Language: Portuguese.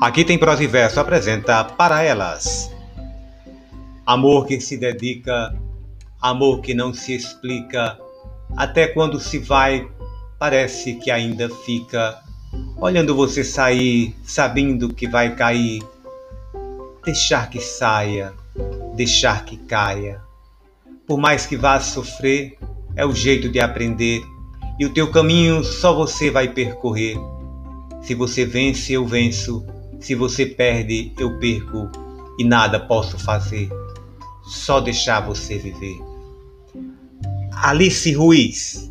Aqui tem prosa e verso apresenta para elas. Amor que se dedica, amor que não se explica, até quando se vai, parece que ainda fica, olhando você sair, sabendo que vai cair. Deixar que saia, deixar que caia. Por mais que vá sofrer, é o jeito de aprender, e o teu caminho só você vai percorrer. Se você vence, eu venço se você perde, eu perco e nada posso fazer. Só deixar você viver. Alice Ruiz